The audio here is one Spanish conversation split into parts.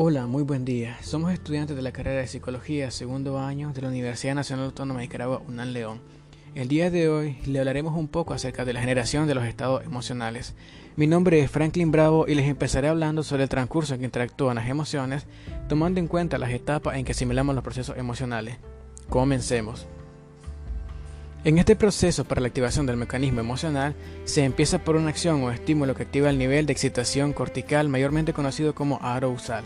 Hola, muy buen día. Somos estudiantes de la carrera de Psicología, segundo año de la Universidad Nacional Autónoma de Nicaragua, UNAM León. El día de hoy le hablaremos un poco acerca de la generación de los estados emocionales. Mi nombre es Franklin Bravo y les empezaré hablando sobre el transcurso en que interactúan las emociones, tomando en cuenta las etapas en que asimilamos los procesos emocionales. Comencemos. En este proceso para la activación del mecanismo emocional, se empieza por una acción o estímulo que activa el nivel de excitación cortical mayormente conocido como arousal.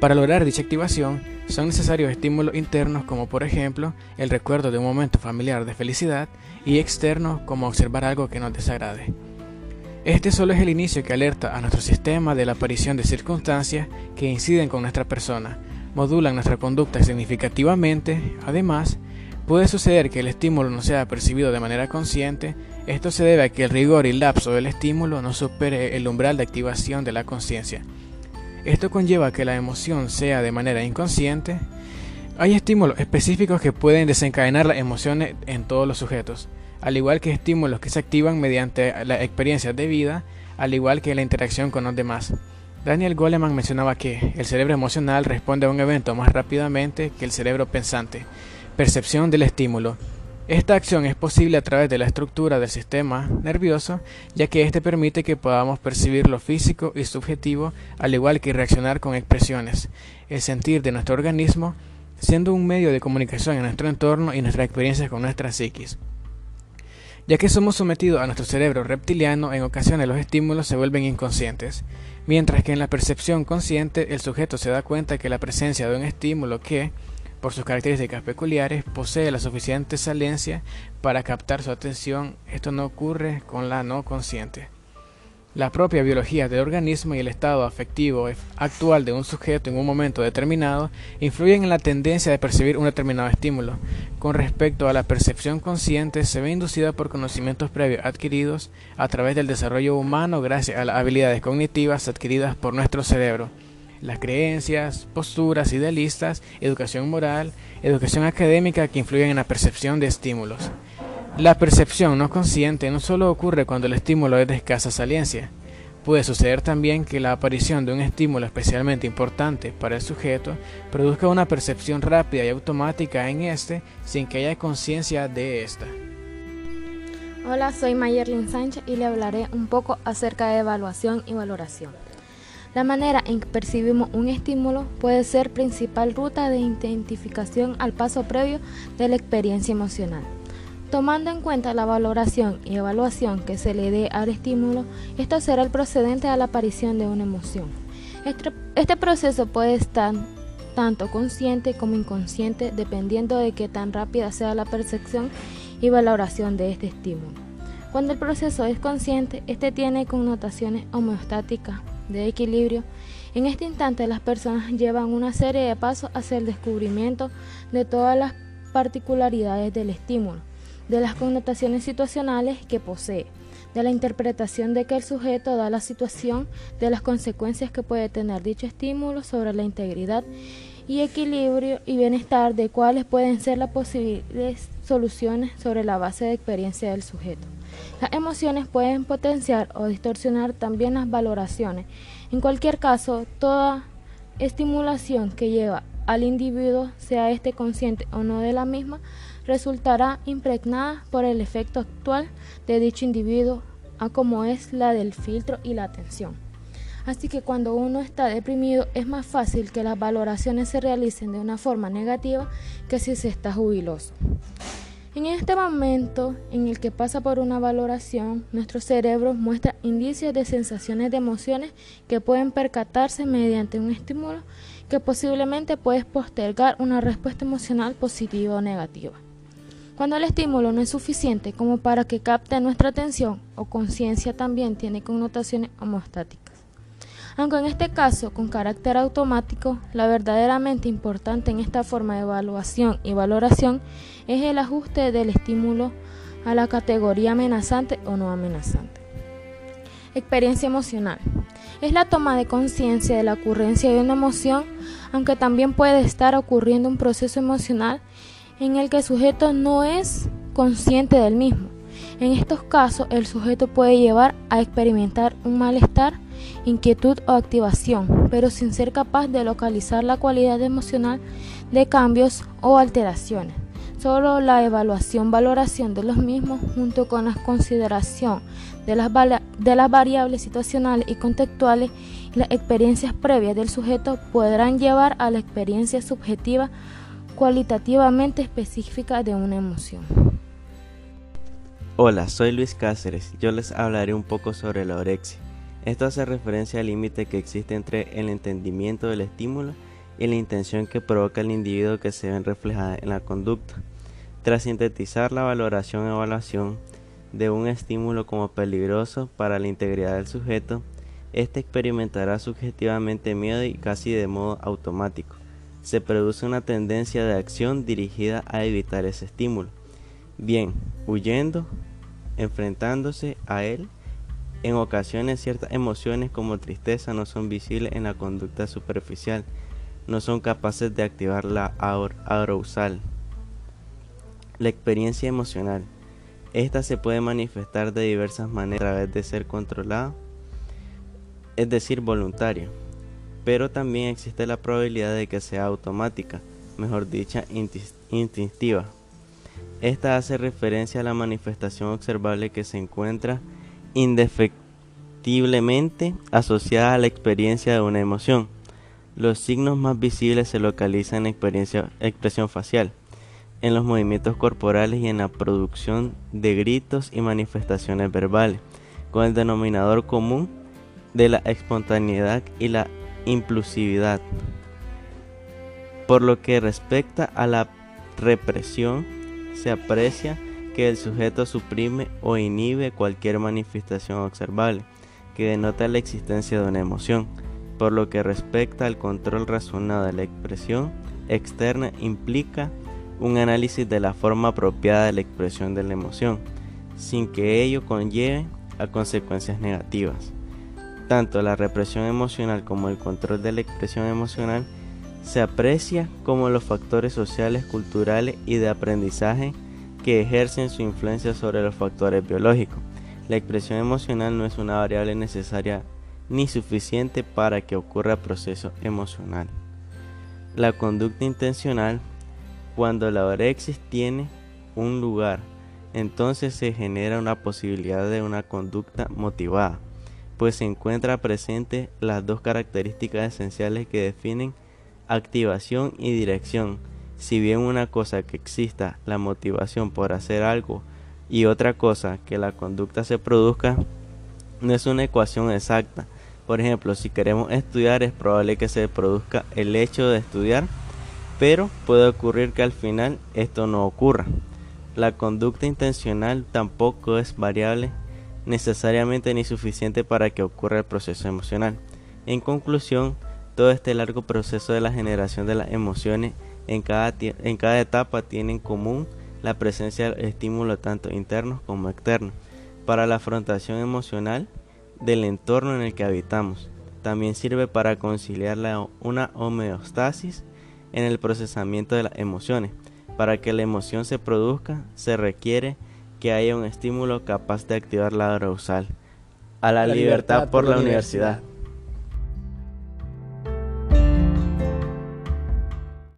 Para lograr dicha activación, son necesarios estímulos internos como por ejemplo el recuerdo de un momento familiar de felicidad y externos como observar algo que nos desagrade. Este solo es el inicio que alerta a nuestro sistema de la aparición de circunstancias que inciden con nuestra persona, modulan nuestra conducta significativamente, además, Puede suceder que el estímulo no sea percibido de manera consciente, esto se debe a que el rigor y lapso del estímulo no supere el umbral de activación de la conciencia. Esto conlleva que la emoción sea de manera inconsciente. Hay estímulos específicos que pueden desencadenar las emociones en todos los sujetos, al igual que estímulos que se activan mediante la experiencia de vida, al igual que la interacción con los demás. Daniel Goleman mencionaba que el cerebro emocional responde a un evento más rápidamente que el cerebro pensante. Percepción del estímulo. Esta acción es posible a través de la estructura del sistema nervioso, ya que éste permite que podamos percibir lo físico y subjetivo, al igual que reaccionar con expresiones, el sentir de nuestro organismo, siendo un medio de comunicación en nuestro entorno y nuestras experiencias con nuestra psiquis. Ya que somos sometidos a nuestro cerebro reptiliano, en ocasiones los estímulos se vuelven inconscientes, mientras que en la percepción consciente el sujeto se da cuenta que la presencia de un estímulo que, por sus características peculiares, posee la suficiente salencia para captar su atención. Esto no ocurre con la no consciente. La propia biología del organismo y el estado afectivo actual de un sujeto en un momento determinado influyen en la tendencia de percibir un determinado estímulo. Con respecto a la percepción consciente, se ve inducida por conocimientos previos adquiridos a través del desarrollo humano gracias a las habilidades cognitivas adquiridas por nuestro cerebro las creencias, posturas idealistas, educación moral, educación académica que influyen en la percepción de estímulos. La percepción no consciente no solo ocurre cuando el estímulo es de escasa saliencia, Puede suceder también que la aparición de un estímulo especialmente importante para el sujeto produzca una percepción rápida y automática en éste sin que haya conciencia de ésta. Hola, soy Mayerlin Sánchez y le hablaré un poco acerca de evaluación y valoración. La manera en que percibimos un estímulo puede ser principal ruta de identificación al paso previo de la experiencia emocional. Tomando en cuenta la valoración y evaluación que se le dé al estímulo, esto será el procedente a la aparición de una emoción. Este, este proceso puede estar tanto consciente como inconsciente dependiendo de qué tan rápida sea la percepción y valoración de este estímulo. Cuando el proceso es consciente, este tiene connotaciones homeostáticas de equilibrio, en este instante las personas llevan una serie de pasos hacia el descubrimiento de todas las particularidades del estímulo, de las connotaciones situacionales que posee, de la interpretación de que el sujeto da la situación, de las consecuencias que puede tener dicho estímulo sobre la integridad y equilibrio y bienestar de cuáles pueden ser las posibles soluciones sobre la base de experiencia del sujeto. Las emociones pueden potenciar o distorsionar también las valoraciones. En cualquier caso, toda estimulación que lleva al individuo, sea este consciente o no de la misma, resultará impregnada por el efecto actual de dicho individuo, a como es la del filtro y la atención. Así que cuando uno está deprimido es más fácil que las valoraciones se realicen de una forma negativa que si se está jubiloso. En este momento en el que pasa por una valoración, nuestro cerebro muestra indicios de sensaciones de emociones que pueden percatarse mediante un estímulo que posiblemente puede postergar una respuesta emocional positiva o negativa. Cuando el estímulo no es suficiente como para que capte nuestra atención o conciencia también tiene connotaciones homostáticas aunque en este caso con carácter automático, la verdaderamente importante en esta forma de evaluación y valoración es el ajuste del estímulo a la categoría amenazante o no amenazante. Experiencia emocional. Es la toma de conciencia de la ocurrencia de una emoción, aunque también puede estar ocurriendo un proceso emocional en el que el sujeto no es consciente del mismo. En estos casos, el sujeto puede llevar a experimentar un malestar, inquietud o activación, pero sin ser capaz de localizar la cualidad emocional de cambios o alteraciones. Solo la evaluación, valoración de los mismos, junto con la consideración de las, de las variables situacionales y contextuales y las experiencias previas del sujeto, podrán llevar a la experiencia subjetiva cualitativamente específica de una emoción. Hola, soy Luis Cáceres. Yo les hablaré un poco sobre la orexia. Esto hace referencia al límite que existe entre el entendimiento del estímulo y la intención que provoca el individuo que se ven reflejada en la conducta. Tras sintetizar la valoración evaluación de un estímulo como peligroso para la integridad del sujeto, éste experimentará subjetivamente miedo y casi de modo automático. Se produce una tendencia de acción dirigida a evitar ese estímulo, bien huyendo, enfrentándose a él. En ocasiones ciertas emociones como tristeza no son visibles en la conducta superficial, no son capaces de activar la arousal la experiencia emocional. Esta se puede manifestar de diversas maneras a través de ser controlada, es decir, voluntaria, pero también existe la probabilidad de que sea automática, mejor dicha, instintiva. Esta hace referencia a la manifestación observable que se encuentra indefectiblemente asociada a la experiencia de una emoción. Los signos más visibles se localizan en experiencia, expresión facial en los movimientos corporales y en la producción de gritos y manifestaciones verbales, con el denominador común de la espontaneidad y la impulsividad. Por lo que respecta a la represión, se aprecia que el sujeto suprime o inhibe cualquier manifestación observable que denota la existencia de una emoción. Por lo que respecta al control razonado de la expresión externa, implica un análisis de la forma apropiada de la expresión de la emoción, sin que ello conlleve a consecuencias negativas. Tanto la represión emocional como el control de la expresión emocional se aprecia como los factores sociales, culturales y de aprendizaje que ejercen su influencia sobre los factores biológicos. La expresión emocional no es una variable necesaria ni suficiente para que ocurra proceso emocional. La conducta intencional cuando la orexis tiene un lugar, entonces se genera una posibilidad de una conducta motivada, pues se encuentra presente las dos características esenciales que definen activación y dirección. Si bien una cosa que exista la motivación por hacer algo y otra cosa que la conducta se produzca, no es una ecuación exacta. Por ejemplo, si queremos estudiar es probable que se produzca el hecho de estudiar pero puede ocurrir que al final esto no ocurra. La conducta intencional tampoco es variable necesariamente ni suficiente para que ocurra el proceso emocional. En conclusión, todo este largo proceso de la generación de las emociones en cada, en cada etapa tiene en común la presencia de estímulos tanto internos como externos para la afrontación emocional del entorno en el que habitamos. También sirve para conciliar una homeostasis en el procesamiento de las emociones. Para que la emoción se produzca, se requiere que haya un estímulo capaz de activar la arousal. A la, libertad, por la universidad.